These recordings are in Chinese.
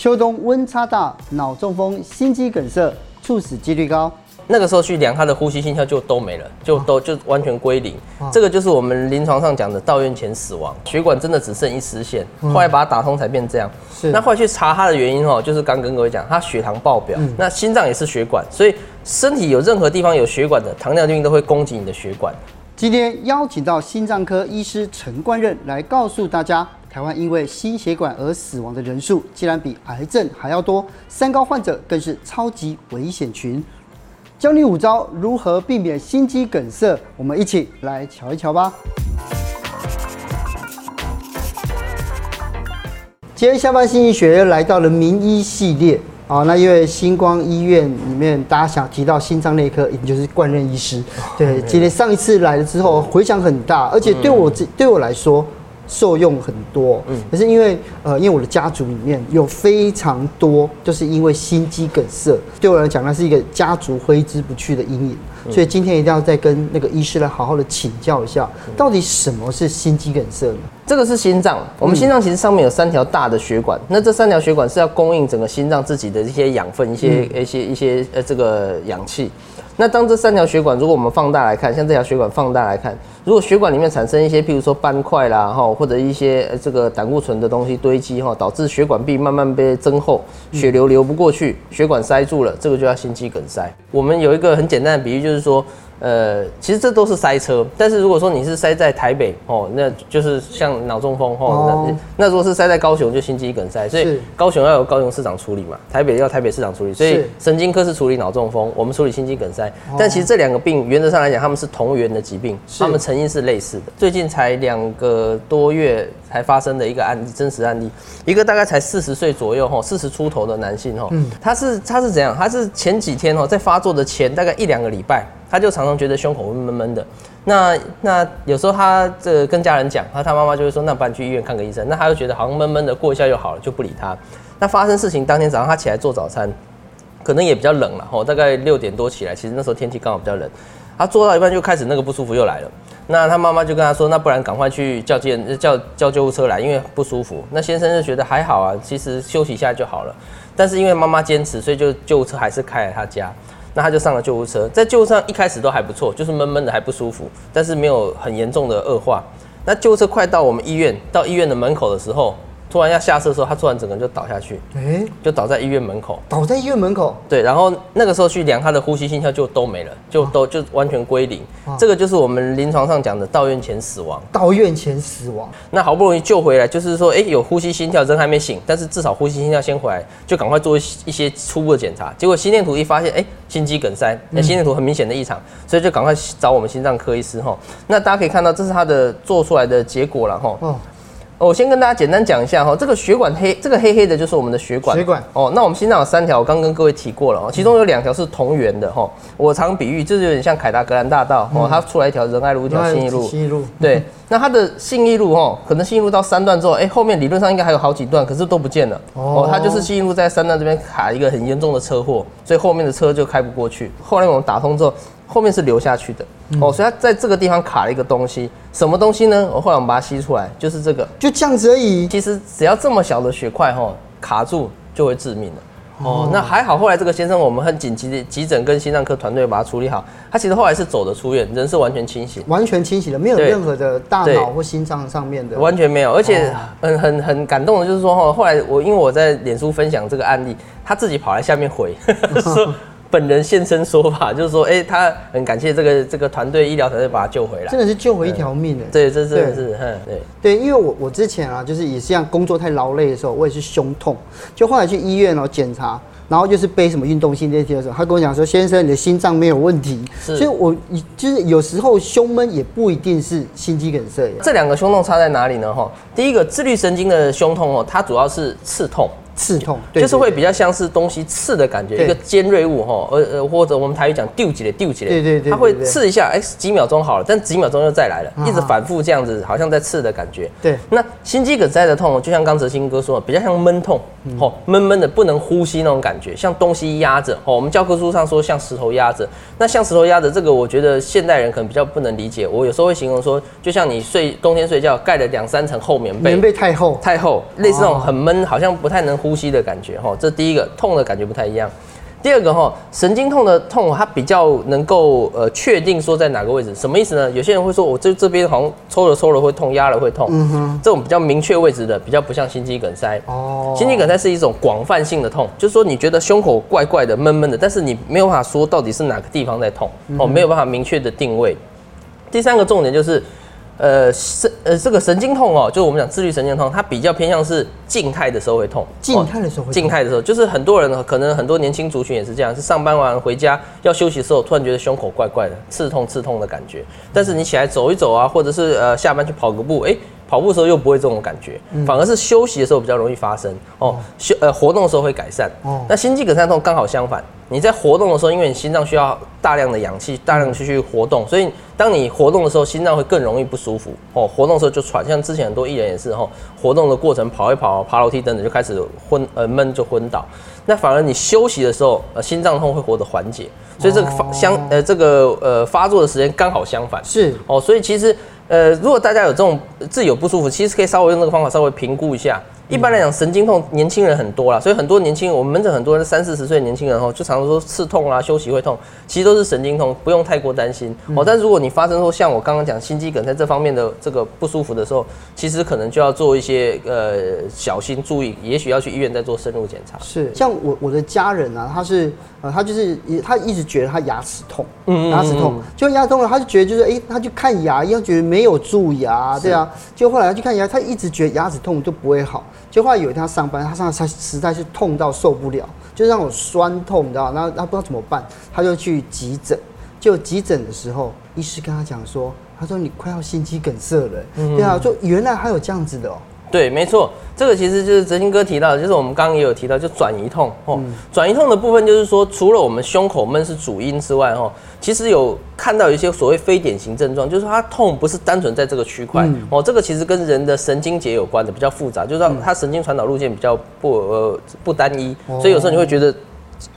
秋冬温差大，脑中风、心肌梗塞猝死几率高。那个时候去量他的呼吸心跳就都没了，就都就完全归零。这个就是我们临床上讲的到院前死亡，血管真的只剩一丝线，后来把它打通才变这样。是。那后来去查他的原因哦，就是刚跟各位讲，他血糖爆表，那心脏也是血管，所以身体有任何地方有血管的糖尿病都会攻击你的血管。今天邀请到心脏科医师陈冠任来告诉大家，台湾因为心血管而死亡的人数竟然比癌症还要多，三高患者更是超级危险群。教你五招如何避免心肌梗塞，我们一起来瞧一瞧吧。今天下班心理学又来到了名医系列啊，那因为星光医院里面大家想提到心脏内科，也就是冠任医师。对，今天上一次来了之后回响很大，而且对我这对我来说。受用很多，嗯，可是因为呃，因为我的家族里面有非常多，就是因为心肌梗塞，对我来讲，那是一个家族挥之不去的阴影，所以今天一定要再跟那个医师来好好的请教一下，到底什么是心肌梗塞呢？这个是心脏，我们心脏其实上面有三条大的血管，那这三条血管是要供应整个心脏自己的一些养分、一些一些一些呃这个氧气。那当这三条血管，如果我们放大来看，像这条血管放大来看，如果血管里面产生一些，譬如说斑块啦，哈，或者一些这个胆固醇的东西堆积，哈，导致血管壁慢慢被增厚，血流流不过去，血管塞住了，这个就叫心肌梗塞。我们有一个很简单的比喻，就是说。呃，其实这都是塞车，但是如果说你是塞在台北哦，那就是像脑中风哦，那那如果是塞在高雄，就心肌梗塞，所以高雄要由高雄市长处理嘛，台北要台北市长处理，所以神经科是处理脑中风，我们处理心肌梗塞，但其实这两个病原则上来讲，他们是同源的疾病，他们成因是类似的。最近才两个多月才发生的一个案例，真实案例，一个大概才四十岁左右哈，四十出头的男性哈，他是他是怎样？他是前几天哈，在发作的前大概一两个礼拜。他就常常觉得胸口会闷闷的，那那有时候他这个跟家人讲，他他妈妈就会说，那不然去医院看个医生。那他就觉得好像闷闷的，过一下就好了，就不理他。那发生事情当天早上，他起来做早餐，可能也比较冷了吼，大概六点多起来，其实那时候天气刚好比较冷。他做到一半就开始那个不舒服又来了，那他妈妈就跟他说，那不然赶快去叫救叫叫救护车来，因为不舒服。那先生就觉得还好啊，其实休息一下就好了。但是因为妈妈坚持，所以就救护车还是开来他家。那他就上了救护车，在救护上一开始都还不错，就是闷闷的还不舒服，但是没有很严重的恶化。那救护车快到我们医院，到医院的门口的时候。突然要下车的时候，他突然整个人就倒下去，哎，就倒在医院门口，倒在医院门口。对，然后那个时候去量他的呼吸心跳就都没了，就都就完全归零。这个就是我们临床上讲的到院前死亡。到院前死亡，那好不容易救回来，就是说，哎，有呼吸心跳，人还没醒，但是至少呼吸心跳先回来，就赶快做一些初步的检查。结果心电图一发现，哎，心肌梗塞，那心电图很明显的异常，所以就赶快找我们心脏科医师哈。那大家可以看到，这是他的做出来的结果了哈。我先跟大家简单讲一下哈，这个血管黑，这个黑黑的就是我们的血管。血管哦，那我们心脏有三条，我刚跟各位提过了哦，其中有两条是同源的哈。我常比喻，就是有点像凯达格兰大道哦，它出来一条仁爱路，一条信义路。信义路。对，那它的信义路哈，可能信义路到三段之后，哎，后面理论上应该还有好几段，可是都不见了。哦。它就是信义路在三段这边卡一个很严重的车祸，所以后面的车就开不过去。后来我们打通之后。后面是流下去的哦，所以它在这个地方卡了一个东西，什么东西呢？我后来我们把它吸出来，就是这个，就这样子而已。其实只要这么小的血块哈卡住就会致命了哦。那还好，后来这个先生我们很紧急的急诊跟心脏科团队把他处理好，他其实后来是走的出院，人是完全清醒，完全清醒的，没有任何的大脑或心脏上面的，完全没有。而且很很很感动的就是说哈，后来我因为我在脸书分享这个案例，他自己跑来下面回 说。本人现身说法，就是说，哎、欸，他很感谢这个这个团队医疗团队把他救回来，真的是救回一条命哎。对，这真的是，嗯，对对，因为我我之前啊，就是也是像工作太劳累的时候，我也是胸痛，就后来去医院哦检查，然后就是背什么运动性电梯的时候，他跟我讲说，先生，你的心脏没有问题，所以我就是有时候胸闷也不一定是心肌梗塞。这两个胸痛差在哪里呢？哈，第一个自律神经的胸痛哦，它主要是刺痛。刺痛，就是会比较像是东西刺的感觉，一个尖锐物哈，呃呃，或者我们台语讲丢起来丢起来，对对对，它会刺一下，哎，几秒钟好了，但几秒钟又再来了，一直反复这样子，好像在刺的感觉。对，那心肌梗塞的痛，就像刚哲新哥说的，比较像闷痛，哦，闷闷的不能呼吸那种感觉，像东西压着，哦，我们教科书上说像石头压着，那像石头压着这个，我觉得现代人可能比较不能理解，我有时候会形容说，就像你睡冬天睡觉盖了两三层厚棉被，棉被太厚，太厚，类似那种很闷，好像不太能呼。呼吸的感觉哈。这第一个痛的感觉不太一样。第二个哈，神经痛的痛，它比较能够呃确定说在哪个位置，什么意思呢？有些人会说，我这这边好像抽了抽了会痛，压了会痛。嗯哼，这种比较明确位置的，比较不像心肌梗塞。哦，心肌梗塞是一种广泛性的痛，就是说你觉得胸口怪怪的、闷闷的，但是你没有办法说到底是哪个地方在痛，哦，没有办法明确的定位。第三个重点就是。呃，神呃，这个神经痛哦，就是我们讲自律神经痛，它比较偏向是静态的时候会痛。静态的时候会痛。静态的时候，就是很多人可能很多年轻族群也是这样，是上班完回家要休息的时候，突然觉得胸口怪怪的，刺痛刺痛的感觉。但是你起来走一走啊，或者是呃下班去跑个步，哎。跑步的时候又不会这种感觉，反而是休息的时候比较容易发生哦。休呃活动的时候会改善哦。那心肌梗塞痛刚好相反，你在活动的时候，因为你心脏需要大量的氧气，大量去去活动，所以当你活动的时候，心脏会更容易不舒服哦。活动的时候就喘，像之前很多艺人也是哦，活动的过程跑一跑、爬楼梯等等就开始昏呃闷就昏倒。那反而你休息的时候，呃心脏痛会获得缓解，所以这个发相呃这个呃发作的时间刚好相反是哦，所以其实。呃，如果大家有这种自己有不舒服，其实可以稍微用这个方法稍微评估一下。一般来讲，神经痛年轻人很多啦，所以很多年轻人，我们门诊很多人三四十岁年轻人哦，就常常说刺痛啊，休息会痛，其实都是神经痛，不用太过担心哦。但如果你发生说像我刚刚讲心肌梗在这方面的这个不舒服的时候，其实可能就要做一些呃小心注意，也许要去医院再做深入检查。是，像我我的家人啊，他是呃他就是他一直觉得他牙齿痛，嗯，牙齿痛，就牙齿痛了，他就觉得就是哎、欸，他去看牙医，觉得没有蛀牙，对啊，就后来他去看牙，他一直觉得牙齿痛就不会好。就后来有一天他上班，他上他实在是痛到受不了，就让我酸痛，你知道？然后他不知道怎么办，他就去急诊。就急诊的时候，医师跟他讲说：“他说你快要心肌梗塞了。嗯”对啊，就原来还有这样子的哦。对，没错，这个其实就是哲新哥提到的，就是我们刚刚也有提到，就转移痛哦。转移痛的部分就是说，除了我们胸口闷是主因之外，哦，其实有看到一些所谓非典型症状，就是说它痛不是单纯在这个区块哦，这个其实跟人的神经节有关的，比较复杂，就是说它神经传导路线比较不呃不单一，所以有时候你会觉得。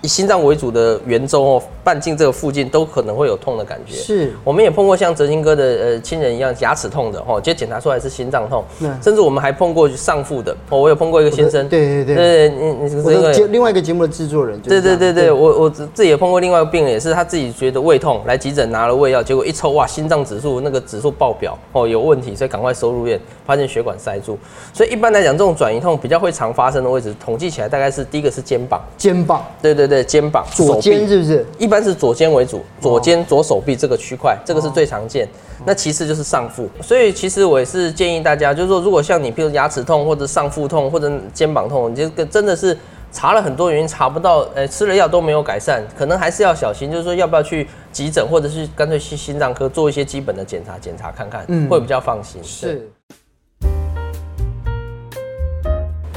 以心脏为主的圆周哦，半径这个附近都可能会有痛的感觉。是，我们也碰过像哲新哥的呃亲人一样牙齿痛的哦，直接检查出来是心脏痛。甚至我们还碰过上腹的哦，我有碰过一个先生。对对对对，你你这个另外一个节目的制作人。对对对对，我我自己也碰过另外一个病人，也是他自己觉得胃痛来急诊拿了胃药，结果一抽哇，心脏指数那个指数爆表哦，有问题，所以赶快收入院，发现血管塞住。所以一般来讲，这种转移痛比较会常发生的位置，统计起来大概是第一个是肩膀。肩膀。对对对，肩膀。左肩是不是？一般是左肩为主，左肩左手臂这个区块，这个是最常见。那其次就是上腹，所以其实我也是建议大家，就是说，如果像你，譬如牙齿痛或者上腹痛或者肩膀痛，你这个真的是查了很多原因查不到，呃，吃了药都没有改善，可能还是要小心，就是说要不要去急诊，或者是干脆去心脏科做一些基本的检查，检查看看，嗯，会比较放心。是。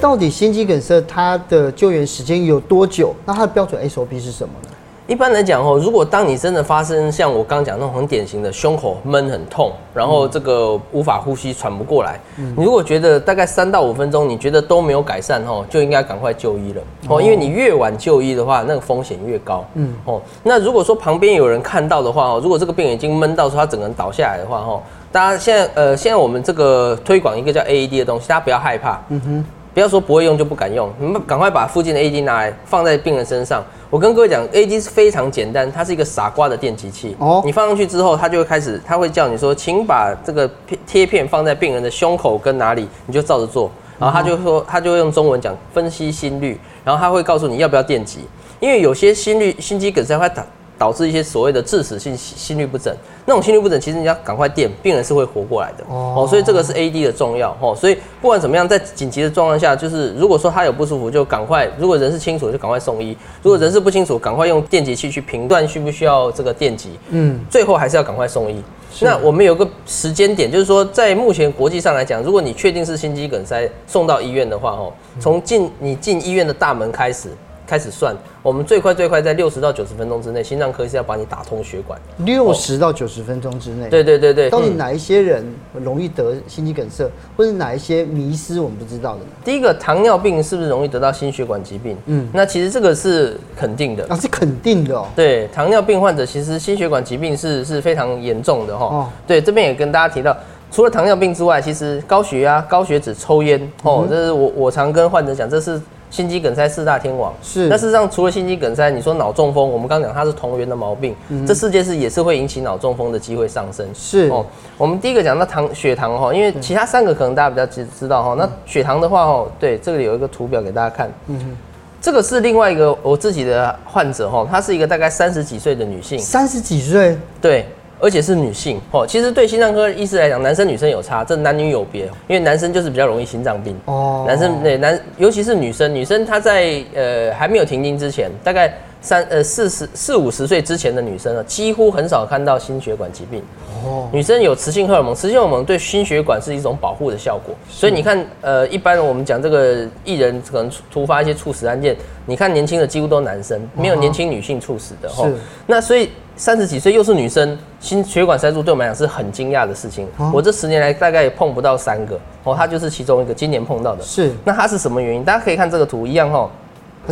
到底心肌梗塞它的救援时间有多久？那它的标准 SOP 是什么呢？一般来讲哦，如果当你真的发生像我刚讲那种很典型的胸口闷很痛，然后这个无法呼吸喘不过来，嗯、你如果觉得大概三到五分钟，你觉得都没有改善哦，就应该赶快就医了哦，因为你越晚就医的话，那个风险越高。嗯哦，那如果说旁边有人看到的话哦，如果这个病人已经闷到说他整个人倒下来的话哦，大家现在呃现在我们这个推广一个叫 AED 的东西，大家不要害怕。嗯哼。不要说不会用就不敢用，你们赶快把附近的 AED 拿来放在病人身上。我跟各位讲，AED 是非常简单，它是一个傻瓜的电击器。哦，你放上去之后，它就会开始，它会叫你说，请把这个贴片放在病人的胸口跟哪里，你就照着做。然后他就说，他就会用中文讲分析心率，然后他会告诉你要不要电击，因为有些心率心肌梗塞会打。导致一些所谓的致死性心律不整，那种心律不整，其实你要赶快电，病人是会活过来的哦。所以这个是 AED 的重要哦。所以不管怎么样，在紧急的状况下，就是如果说他有不舒服，就赶快；如果人是清楚，就赶快送医；如果人是不清楚，赶快用电击器去评断需不需要这个电击。嗯，最后还是要赶快送医。那我们有个时间点，就是说在目前国际上来讲，如果你确定是心肌梗塞送到医院的话，哦，从进你进医院的大门开始。开始算，我们最快最快在六十到九十分钟之内，心脏科医师要把你打通血管。六十到九十分钟之内。对对对对。到底哪一些人容易得心肌梗塞，或者哪一些迷失我们不知道的？第一个，糖尿病是不是容易得到心血管疾病？嗯，那其实这个是肯定的。啊，是肯定的哦。对，糖尿病患者其实心血管疾病是是非常严重的哈。哦。对，这边也跟大家提到。除了糖尿病之外，其实高血压、高血脂、抽烟，哦，这是我我常跟患者讲，这是心肌梗塞四大天王是。那事实上，除了心肌梗塞，你说脑中风，我们刚刚讲它是同源的毛病，嗯、这世界是也是会引起脑中风的机会上升。是哦。我们第一个讲到糖血糖哈，因为其他三个可能大家比较知知道哈。那血糖的话哦，对，这里有一个图表给大家看。嗯哼。这个是另外一个我自己的患者哈，她是一个大概三十几岁的女性。三十几岁？对。而且是女性哦，其实对心脏科医师来讲，男生女生有差，这男女有别。因为男生就是比较容易心脏病哦，男生对男，尤其是女生，女生她在呃还没有停经之前，大概三呃四十四五十岁之前的女生呢，几乎很少看到心血管疾病哦。女生有雌性荷尔蒙，雌性荷尔蒙对心血管是一种保护的效果，所以你看呃，一般我们讲这个艺人可能突发一些猝死案件，你看年轻的几乎都男生，没有年轻女性猝死的哈。那所以。三十几岁又是女生，心血管塞住对我们来讲是很惊讶的事情。我这十年来大概也碰不到三个哦，她就是其中一个，今年碰到的。是，那她是什么原因？大家可以看这个图一样哈。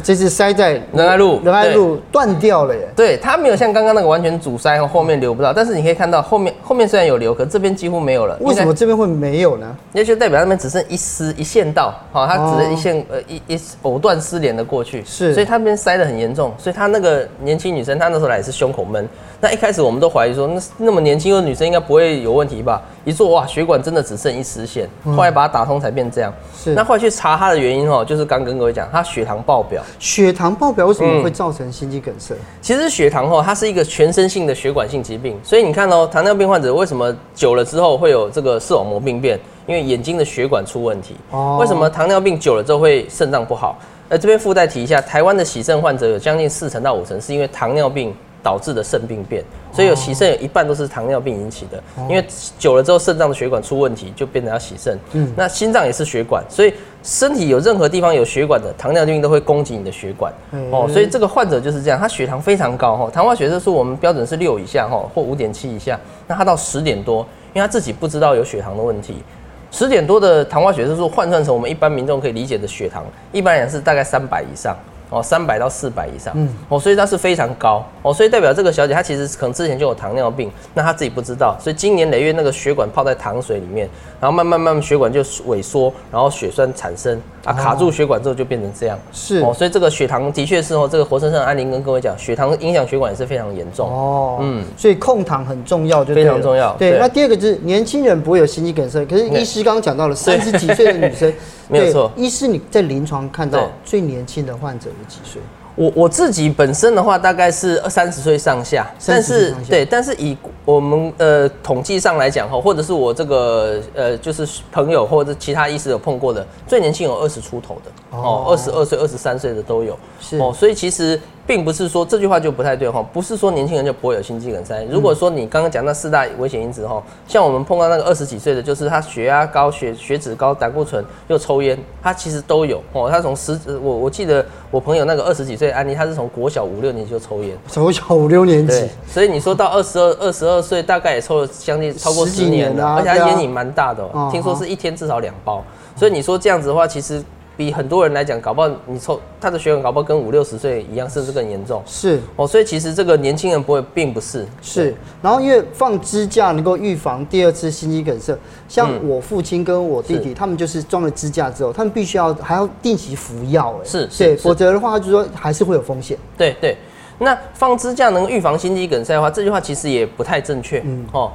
这次塞在仁爱路，仁爱路断掉了耶。对，它没有像刚刚那个完全阻塞，后面流不到。但是你可以看到后面，后面虽然有流，可这边几乎没有了。为什么这边会没有呢？那就代表那边只剩一丝一线道，好，它只剩一线呃一一藕断丝连的过去。是，所以它那边塞得很严重。所以她那个年轻女生，她那时候来也是胸口闷。那一开始我们都怀疑说，那那么年轻的女生应该不会有问题吧？一做哇，血管真的只剩一丝线，后来把它打通才变这样。是，那后来去查她的原因哦，就是刚跟各位讲，她血糖爆表。血糖爆表为什么会造成心肌梗塞？嗯、其实血糖哦，它是一个全身性的血管性疾病，所以你看哦，糖尿病患者为什么久了之后会有这个视网膜病变？因为眼睛的血管出问题。哦。为什么糖尿病久了之后会肾脏不好？呃，这边附带提一下，台湾的洗肾患者有将近四成到五成是因为糖尿病。导致的肾病变，所以有洗肾有一半都是糖尿病引起的，因为久了之后肾脏的血管出问题，就变成要洗肾。嗯，那心脏也是血管，所以身体有任何地方有血管的糖尿病都会攻击你的血管。哦，所以这个患者就是这样，他血糖非常高哈，糖化血色素我们标准是六以下哈，或五点七以下，那他到十点多，因为他自己不知道有血糖的问题，十点多的糖化血色素换算成我们一般民众可以理解的血糖，一般来讲是大概三百以上。哦，三百到四百以上，嗯，哦，所以它是非常高，哦，所以代表这个小姐她其实可能之前就有糖尿病，那她自己不知道，所以今年累月那个血管泡在糖水里面，然后慢慢慢慢血管就萎缩，然后血栓产生啊，卡住血管之后就变成这样，是。哦，所以这个血糖的确是哦，这个活生生的安宁跟各位讲，血糖影响血管也是非常严重哦，嗯，所以控糖很重要，就非常重要。对，那第二个就是年轻人不会有心肌梗塞，可是医师刚刚讲到了三十几岁的女生，没有错，医师你在临床看到最年轻的患者有几岁？我我自己本身的话，大概是二三十岁上下，但是对，但是以我们呃统计上来讲哈，或者是我这个呃就是朋友或者其他医师有碰过的，最年轻有二十出头的哦，二十二岁、二十三岁的都有，是。哦，所以其实。并不是说这句话就不太对哈，不是说年轻人就不会有心肌梗塞。如果说你刚刚讲那四大危险因子哈，像我们碰到那个二十几岁的，就是他血压高、血血脂高、胆固醇又抽烟，他其实都有哦。他从十我我记得我朋友那个二十几岁的案例，他是从国小五六年级就抽烟，从小五六年级，所以你说到二十二二十二岁，大概也抽了将近超过十年了，而且他烟瘾蛮大的，听说是一天至少两包。所以你说这样子的话，其实。比很多人来讲，搞不好你抽他的血管，搞不好跟五六十岁一样，甚至更严重。是哦，所以其实这个年轻人不会，并不是。是，然后因为放支架能够预防第二次心肌梗塞，像我父亲跟我弟弟，他们就是装了支架之后，他们必须要还要定期服药，哎，是，对，否则的话，就是说还是会有风险。对对，那放支架能预防心肌梗塞的话，这句话其实也不太正确。嗯，哦。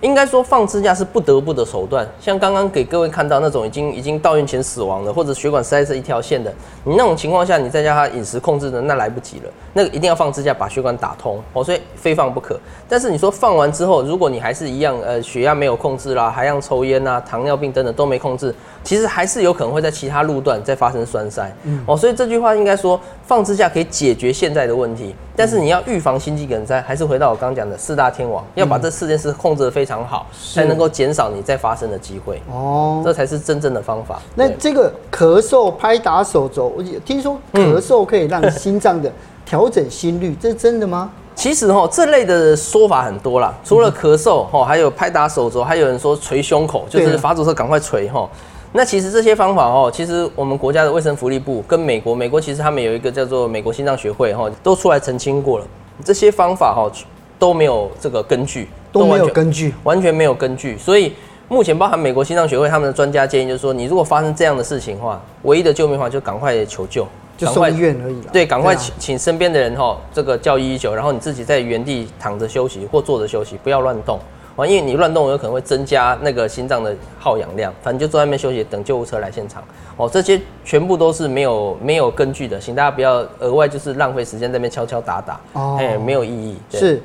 应该说放支架是不得不的手段，像刚刚给各位看到那种已经已经到院前死亡的，或者血管塞着一条线的，你那种情况下，你再叫他饮食控制的，那来不及了，那个一定要放支架把血管打通 哦，所以非放不可。但是你说放完之后，如果你还是一样，呃，血压没有控制啦，还让抽烟啊，糖尿病等等都没控制，其实还是有可能会在其他路段再发生栓塞。嗯，哦，所以这句话应该说放支架可以解决现在的问题，但是你要预防心肌梗塞，还是回到我刚刚讲的四大天王，要把这四件事控制得非常。很好，才能够减少你再发生的机会哦，这才是真正的方法。那这个咳嗽、拍打手肘，我听说咳嗽可以让心脏的调整心率，这是真的吗？其实哈，这类的说法很多啦，除了咳嗽哈，还有拍打手肘，还有人说捶胸口，就是发作时赶快捶哈。那其实这些方法哦，其实我们国家的卫生福利部跟美国，美国其实他们有一个叫做美国心脏学会哈，都出来澄清过了，这些方法哈都没有这个根据。都没有根据，完全没有根据。所以目前包含美国心脏学会他们的专家建议，就是说，你如果发生这样的事情的话，唯一的救命方法就赶快求救，就送医院而已。对，赶快请请身边的人哈，这个叫一一九，然后你自己在原地躺着休息或坐着休息，不要乱动。啊，因为你乱动有可能会增加那个心脏的耗氧量，反正就坐在那边休息，等救护车来现场。哦，这些全部都是没有没有根据的，请大家不要额外就是浪费时间在那边敲敲打打，哦，哎，没有意义。是。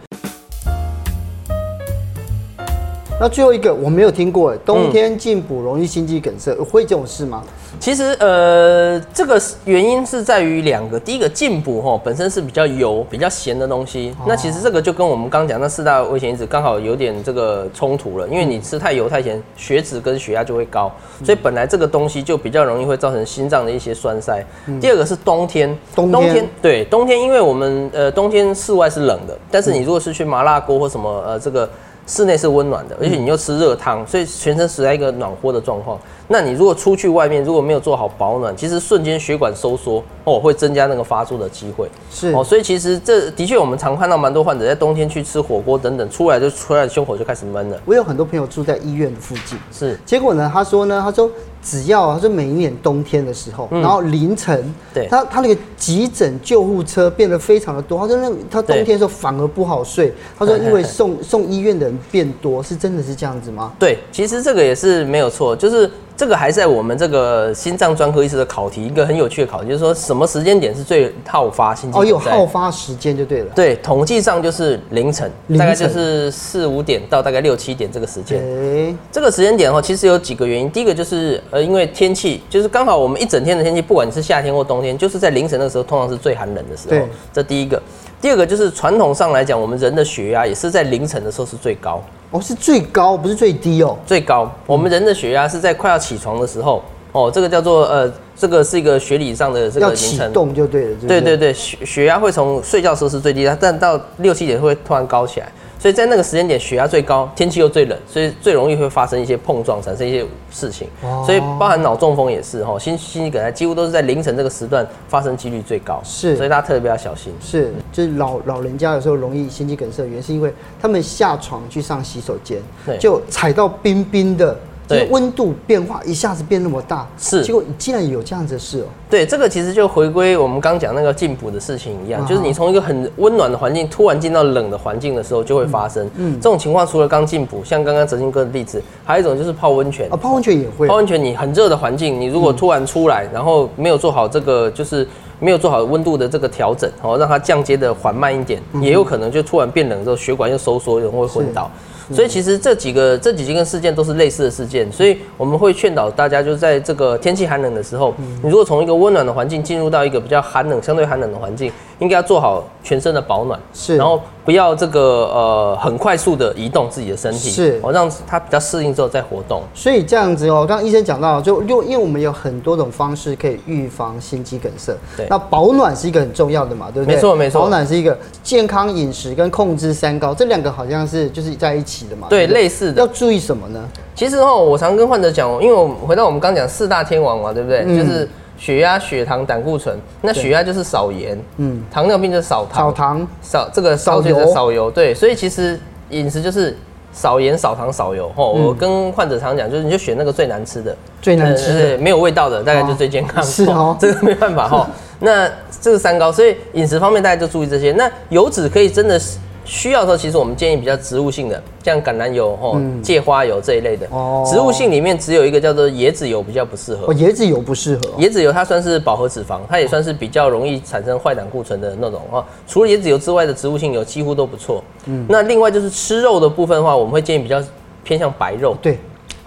那最后一个我没有听过，哎，冬天进补容易心肌梗塞，会这种事吗？其实，呃，这个原因是在于两个。第一个，进补哈本身是比较油、比较咸的东西。哦、那其实这个就跟我们刚刚讲那四大危险因子刚好有点这个冲突了。因为你吃太油太咸，血脂跟血压就会高，所以本来这个东西就比较容易会造成心脏的一些栓塞。嗯、第二个是冬天，冬天，冬天对冬天，因为我们呃冬天室外是冷的，但是你如果是去麻辣锅或什么呃这个。室内是温暖的，而且你又吃热汤，所以全身处在一个暖和的状况。那你如果出去外面，如果没有做好保暖，其实瞬间血管收缩哦，会增加那个发作的机会。是哦，所以其实这的确我们常看到蛮多患者在冬天去吃火锅等等，出来就出来胸口就开始闷了。我有很多朋友住在医院的附近，是结果呢，他说呢，他说。只要他说每一年冬天的时候，然后凌晨，对，他他那个急诊救护车变得非常的多。他说那他冬天的时候反而不好睡。他说因为 送送医院的人变多，是真的是这样子吗？对，其实这个也是没有错，就是。这个还在我们这个心脏专科医师的考题，一个很有趣的考题，就是说什么时间点是最好发心？哦，有好发时间就对了。对，统计上就是凌晨，凌晨大概就是四五点到大概六七点这个时间。欸、这个时间点的话，其实有几个原因。第一个就是呃，因为天气就是刚好我们一整天的天气，不管你是夏天或冬天，就是在凌晨的时候，通常是最寒冷的时候。对，这第一个。第二个就是传统上来讲，我们人的血压也是在凌晨的时候是最高。哦，是最高，不是最低哦。最高，我们人的血压是在快要起床的时候。哦，这个叫做呃，这个是一个学理上的这个名称。要启动就对了。对对对，血血压会从睡觉时候是最低的，但到六七点会突然高起来。所以在那个时间点，血压最高，天气又最冷，所以最容易会发生一些碰撞，产生一些事情。所以包含脑中风也是哈，心心肌梗塞几乎都是在凌晨这个时段发生几率最高。是，所以大家特别要小心。是，就是老老人家有时候容易心肌梗塞，原因是因为他们下床去上洗手间，就踩到冰冰的。对，温度变化一下子变那么大，是，结果竟然有这样子的事哦。对，这个其实就回归我们刚讲那个进补的事情一样，就是你从一个很温暖的环境突然进到冷的环境的时候，就会发生。嗯，这种情况除了刚进补，像刚刚哲青哥的例子，还有一种就是泡温泉。啊，泡温泉也会。泡温泉，你很热的环境，你如果突然出来，然后没有做好这个，就是没有做好温度的这个调整，哦，让它降阶的缓慢一点，也有可能就突然变冷之后，血管又收缩，人会昏倒。所以其实这几个这几件事件都是类似的事件，所以我们会劝导大家，就是在这个天气寒冷的时候，你如果从一个温暖的环境进入到一个比较寒冷、相对寒冷的环境，应该要做好全身的保暖，是，然后不要这个呃很快速的移动自己的身体，是，哦，让它比较适应之后再活动。所以这样子哦，刚刚医生讲到，就因为因为我们有很多种方式可以预防心肌梗塞，对，那保暖是一个很重要的嘛，对不对？没错没错，保暖是一个健康饮食跟控制三高，这两个好像是就是在一起的嘛。对，类似的要注意什么呢？其实哦，我常跟患者讲，因为我们回到我们刚讲四大天王嘛，对不对？嗯、就是血压、血糖、胆固醇。那血压就是少盐，嗯，糖尿病就是少糖，少糖，少这个少油，少油。对，所以其实饮食就是少盐、少糖、少油。哦，嗯、我跟患者常讲，就是你就选那个最难吃的，最难吃的，没有味道的，大概就最健康。哦、是哦，这个没办法哈。那这是三高，所以饮食方面大家就注意这些。那油脂可以真的是。需要的时候，其实我们建议比较植物性的，像橄榄油、吼芥花油这一类的。哦。植物性里面只有一个叫做椰子油比较不适合。哦，椰子油不适合。椰子油它算是饱和脂肪，它也算是比较容易产生坏胆固醇的那种哦。除了椰子油之外的植物性油几乎都不错。嗯。那另外就是吃肉的部分的话，我们会建议比较偏向白肉。对。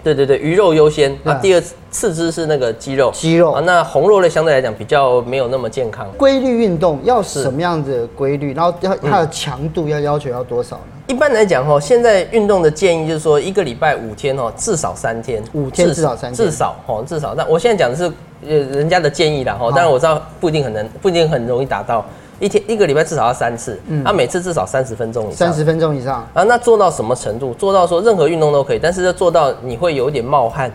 对对对，鱼肉优先。那第二次之是那个鸡肉。鸡肉啊，那红肉类相对来讲比较没有那么健康。规律运动要什么样的规律？然后要它的强度要要求要多少呢？一般来讲哈，现在运动的建议就是说一个礼拜五天哦，至少三天。五天至少三天。至少哦，至少。但我现在讲的是呃人家的建议啦哈，当然我知道不一定很能，不一定很容易达到。一天一个礼拜至少要三次，嗯，啊，每次至少三十分钟以上，三十分钟以上。啊，那做到什么程度？做到说任何运动都可以，但是要做到你会有一点冒汗，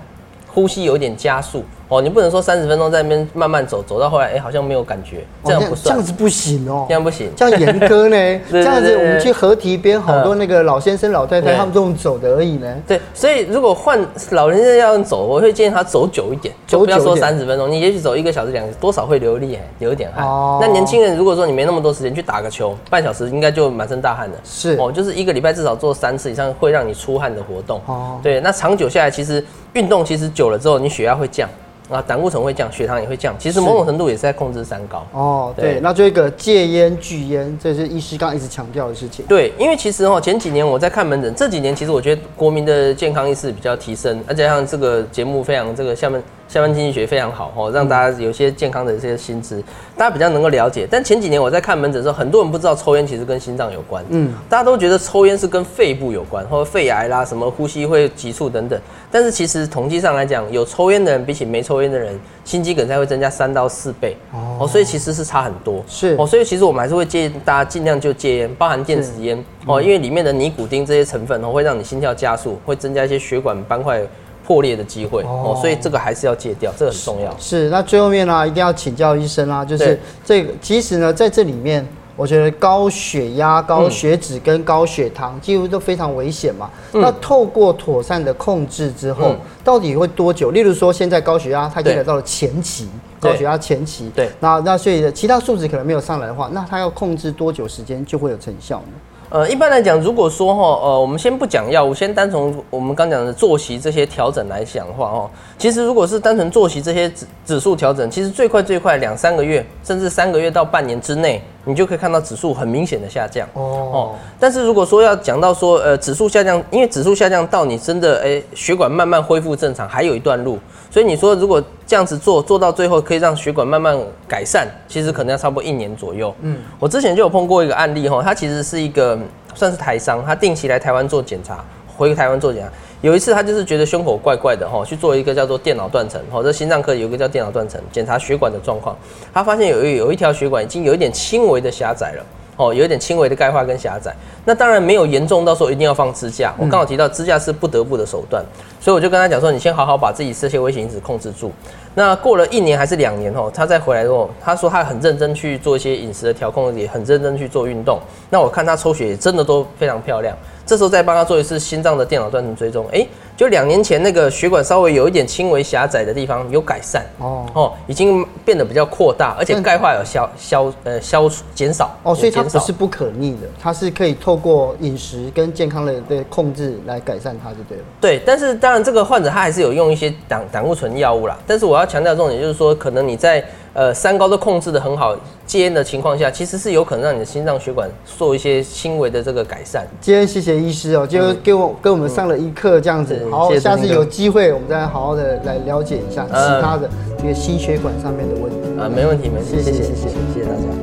呼吸有点加速，哦，你不能说三十分钟在那边慢慢走，走到后来，哎、欸，好像没有感觉，这样不算，这样子不行哦，这样不行，这样严苛呢？这样子我们去河堤边，好多那个老先生老太太，他们这种走的而已呢。对，所以如果换老人家要走，我会建议他走久一点，就不要说三十分钟，你也许走一个小时、两个，多少会流力，流一点汗。哦。那年轻人如果说你没那么多时间去打个球，半小时应该就满身大汗了。是哦，就是一个礼拜至少做三次以上，会让你出汗的活动。哦。对，那长久下来，其实运动其实久了之后，你血压会降。啊，胆固醇会降，血糖也会降，其实某种程度也是在控制三高。哦，对，对，那就一个戒烟拒烟，这是医师刚刚一直强调的事情。对，因为其实哦，前几年我在看门诊，这几年其实我觉得国民的健康意识比较提升，而且像这个节目非常这个下面。下班经济学非常好哦，让大家有些健康的这些薪资，大家比较能够了解。但前几年我在看门诊的时候，很多人不知道抽烟其实跟心脏有关，嗯，大家都觉得抽烟是跟肺部有关，或者肺癌啦、什么呼吸会急促等等。但是其实统计上来讲，有抽烟的人比起没抽烟的人，心肌梗塞会增加三到四倍哦，所以其实是差很多。是哦，所以其实我们还是会建议大家尽量就戒烟，包含电子烟哦，因为里面的尼古丁这些成分哦，会让你心跳加速，会增加一些血管斑块。破裂的机会哦，所以这个还是要戒掉，这个很重要。是，是那最后面呢，一定要请教医生啊，就是这个，其实呢，在这里面，我觉得高血压、高血脂跟高血糖几乎都非常危险嘛。嗯、那透过妥善的控制之后，嗯、到底会多久？例如说，现在高血压它已经来到了前期，高血压前期，对，那那所以其他数值可能没有上来的话，那它要控制多久时间就会有成效呢？呃，一般来讲，如果说哈，呃，我们先不讲药物，先单从我们刚讲的作息这些调整来讲的话，哦，其实如果是单纯作息这些指指数调整，其实最快最快两三个月，甚至三个月到半年之内，你就可以看到指数很明显的下降。哦哦，但是如果说要讲到说，呃，指数下降，因为指数下降到你真的，哎，血管慢慢恢复正常，还有一段路。所以你说，如果这样子做，做到最后可以让血管慢慢改善，其实可能要差不多一年左右。嗯，我之前就有碰过一个案例哈，他其实是一个算是台商，他定期来台湾做检查，回台湾做检查。有一次他就是觉得胸口怪怪的哈，去做一个叫做电脑断层，哈，这心脏科有一个叫电脑断层，检查血管的状况，他发现有一有一条血管已经有一点轻微的狭窄了。哦，有一点轻微的钙化跟狭窄，那当然没有严重到时候一定要放支架。我刚好提到支架是不得不的手段，所以我就跟他讲说，你先好好把自己这些危险因子控制住。那过了一年还是两年哦，他再回来之后，他说他很认真去做一些饮食的调控，也很认真去做运动。那我看他抽血也真的都非常漂亮。这时候再帮他做一次心脏的电脑断层追踪，哎，就两年前那个血管稍微有一点轻微狭窄的地方有改善哦哦，已经变得比较扩大，而且钙化有消消呃消减少哦，所以它不是不可逆的，它是可以透过饮食跟健康的的控制来改善它就对了。对，但是当然这个患者他还是有用一些胆胆固醇药物啦，但是我要强调重点就是说，可能你在。呃，三高都控制的很好，戒烟的情况下，其实是有可能让你的心脏血管做一些轻微的这个改善。今天谢谢医师哦，就给我跟我们上了一课这样子。嗯、好，下次有机会我们再好好的来了解一下其他的这个心血管上面的问题。啊，没问题，没问题，谢谢，谢谢，谢谢大家。